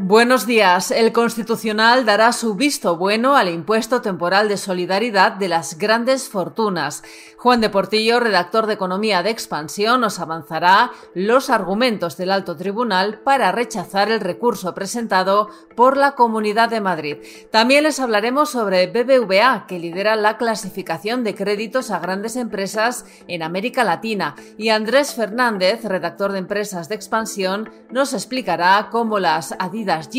Buenos días. El Constitucional dará su visto bueno al impuesto temporal de solidaridad de las grandes fortunas. Juan de Portillo, redactor de Economía de Expansión, nos avanzará los argumentos del alto tribunal para rechazar el recurso presentado por la Comunidad de Madrid. También les hablaremos sobre BBVA, que lidera la clasificación de créditos a grandes empresas en América Latina. Y Andrés Fernández, redactor de Empresas de Expansión, nos explicará cómo las Adidas Adidas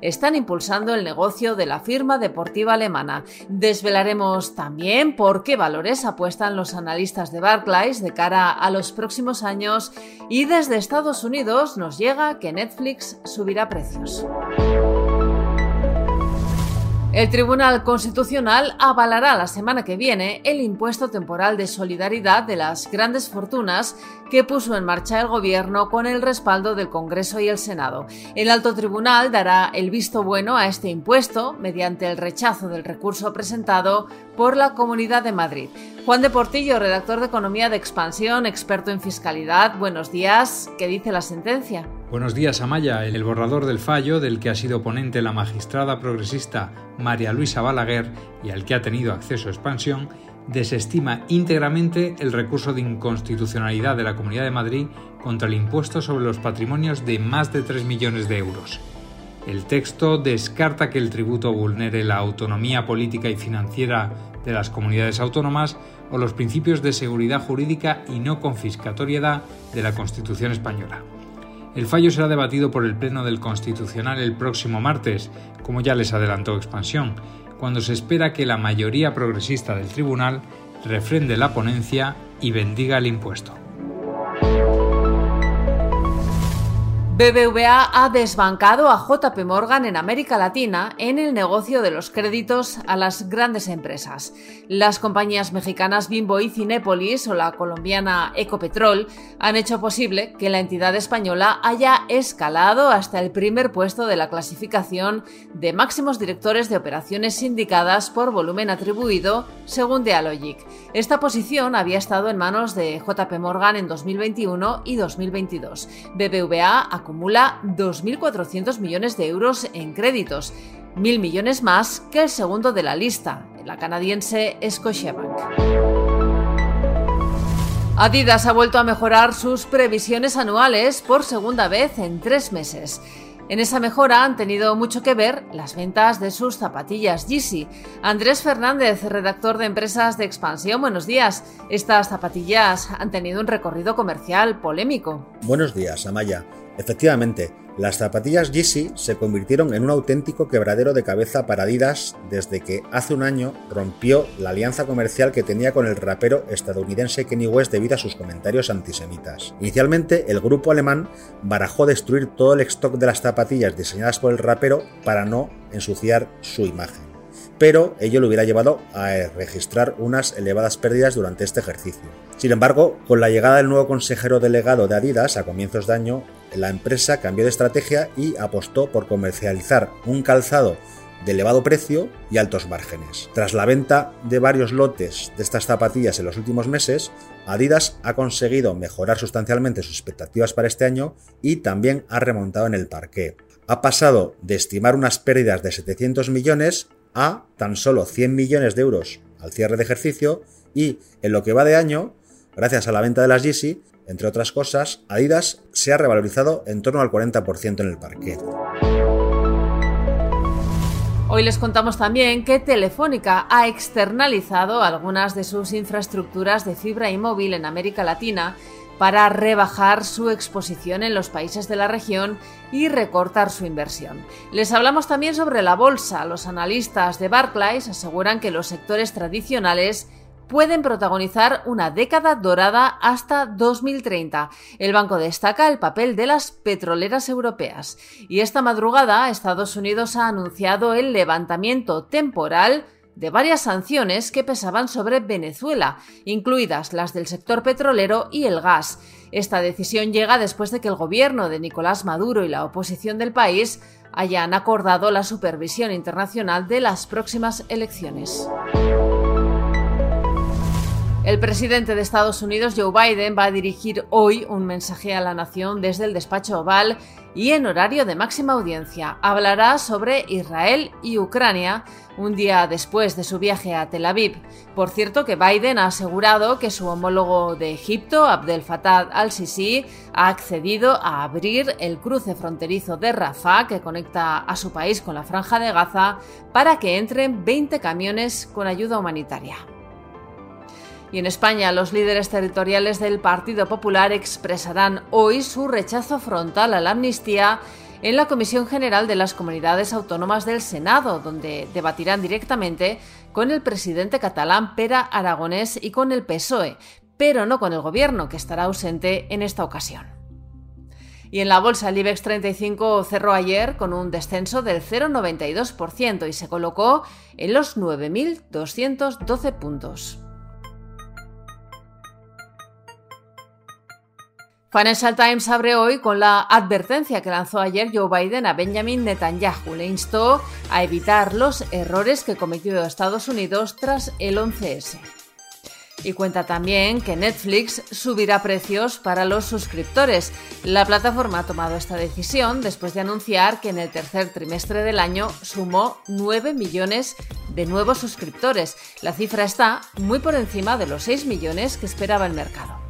están impulsando el negocio de la firma deportiva alemana. Desvelaremos también por qué valores apuestan los analistas de Barclays de cara a los próximos años y desde Estados Unidos nos llega que Netflix subirá precios. El Tribunal Constitucional avalará la semana que viene el impuesto temporal de solidaridad de las grandes fortunas que puso en marcha el Gobierno con el respaldo del Congreso y el Senado. El alto tribunal dará el visto bueno a este impuesto mediante el rechazo del recurso presentado por la Comunidad de Madrid. Juan de Portillo, redactor de Economía de Expansión, experto en fiscalidad. Buenos días. ¿Qué dice la sentencia? Buenos días, Amaya. El borrador del fallo, del que ha sido ponente la magistrada progresista María Luisa Balaguer y al que ha tenido acceso a expansión, desestima íntegramente el recurso de inconstitucionalidad de la Comunidad de Madrid contra el impuesto sobre los patrimonios de más de 3 millones de euros. El texto descarta que el tributo vulnere la autonomía política y financiera de las comunidades autónomas o los principios de seguridad jurídica y no confiscatoriedad de la Constitución española. El fallo será debatido por el Pleno del Constitucional el próximo martes, como ya les adelantó Expansión, cuando se espera que la mayoría progresista del tribunal refrende la ponencia y bendiga el impuesto. BBVA ha desbancado a JP Morgan en América Latina en el negocio de los créditos a las grandes empresas. Las compañías mexicanas Bimbo y Cinépolis o la colombiana Ecopetrol han hecho posible que la entidad española haya escalado hasta el primer puesto de la clasificación de máximos directores de operaciones sindicadas por volumen atribuido, según Dealogic. Esta posición había estado en manos de JP Morgan en 2021 y 2022. BBVA acumula 2.400 millones de euros en créditos, mil millones más que el segundo de la lista, la canadiense Scotiabank. Adidas ha vuelto a mejorar sus previsiones anuales por segunda vez en tres meses. En esa mejora han tenido mucho que ver las ventas de sus zapatillas Yeezy. Andrés Fernández, redactor de Empresas de Expansión, buenos días. Estas zapatillas han tenido un recorrido comercial polémico. Buenos días, Amaya. Efectivamente, las zapatillas Yeezy se convirtieron en un auténtico quebradero de cabeza para Adidas desde que hace un año rompió la alianza comercial que tenía con el rapero estadounidense Kenny West debido a sus comentarios antisemitas. Inicialmente, el grupo alemán barajó destruir todo el stock de las zapatillas diseñadas por el rapero para no ensuciar su imagen pero ello le hubiera llevado a registrar unas elevadas pérdidas durante este ejercicio. Sin embargo, con la llegada del nuevo consejero delegado de Adidas a comienzos de año, la empresa cambió de estrategia y apostó por comercializar un calzado de elevado precio y altos márgenes. Tras la venta de varios lotes de estas zapatillas en los últimos meses, Adidas ha conseguido mejorar sustancialmente sus expectativas para este año y también ha remontado en el parqué. Ha pasado de estimar unas pérdidas de 700 millones a tan solo 100 millones de euros al cierre de ejercicio y en lo que va de año, gracias a la venta de las Yeezy, entre otras cosas, Adidas se ha revalorizado en torno al 40% en el parque. Hoy les contamos también que Telefónica ha externalizado algunas de sus infraestructuras de fibra y móvil en América Latina para rebajar su exposición en los países de la región y recortar su inversión. Les hablamos también sobre la bolsa. Los analistas de Barclays aseguran que los sectores tradicionales pueden protagonizar una década dorada hasta 2030. El banco destaca el papel de las petroleras europeas. Y esta madrugada Estados Unidos ha anunciado el levantamiento temporal de varias sanciones que pesaban sobre Venezuela, incluidas las del sector petrolero y el gas. Esta decisión llega después de que el gobierno de Nicolás Maduro y la oposición del país hayan acordado la supervisión internacional de las próximas elecciones. El presidente de Estados Unidos, Joe Biden, va a dirigir hoy un mensaje a la nación desde el despacho oval y en horario de máxima audiencia. Hablará sobre Israel y Ucrania un día después de su viaje a Tel Aviv. Por cierto que Biden ha asegurado que su homólogo de Egipto, Abdel Fattah al-Sisi, ha accedido a abrir el cruce fronterizo de Rafah que conecta a su país con la franja de Gaza para que entren 20 camiones con ayuda humanitaria. Y en España, los líderes territoriales del Partido Popular expresarán hoy su rechazo frontal a la amnistía en la Comisión General de las Comunidades Autónomas del Senado, donde debatirán directamente con el presidente catalán Pera Aragonés y con el PSOE, pero no con el Gobierno, que estará ausente en esta ocasión. Y en la bolsa el IBEX 35 cerró ayer con un descenso del 0,92% y se colocó en los 9.212 puntos. Financial Times abre hoy con la advertencia que lanzó ayer Joe Biden a Benjamin Netanyahu. Le instó a evitar los errores que cometió Estados Unidos tras el 11S. Y cuenta también que Netflix subirá precios para los suscriptores. La plataforma ha tomado esta decisión después de anunciar que en el tercer trimestre del año sumó 9 millones de nuevos suscriptores. La cifra está muy por encima de los 6 millones que esperaba el mercado.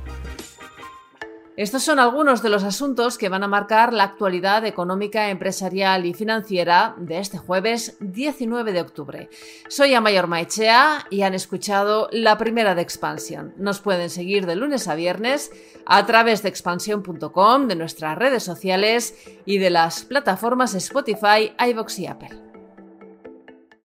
Estos son algunos de los asuntos que van a marcar la actualidad económica, empresarial y financiera de este jueves 19 de octubre. Soy Amayor Maichea y han escuchado la primera de Expansión. Nos pueden seguir de lunes a viernes a través de expansión.com, de nuestras redes sociales y de las plataformas Spotify, iVoox y Apple.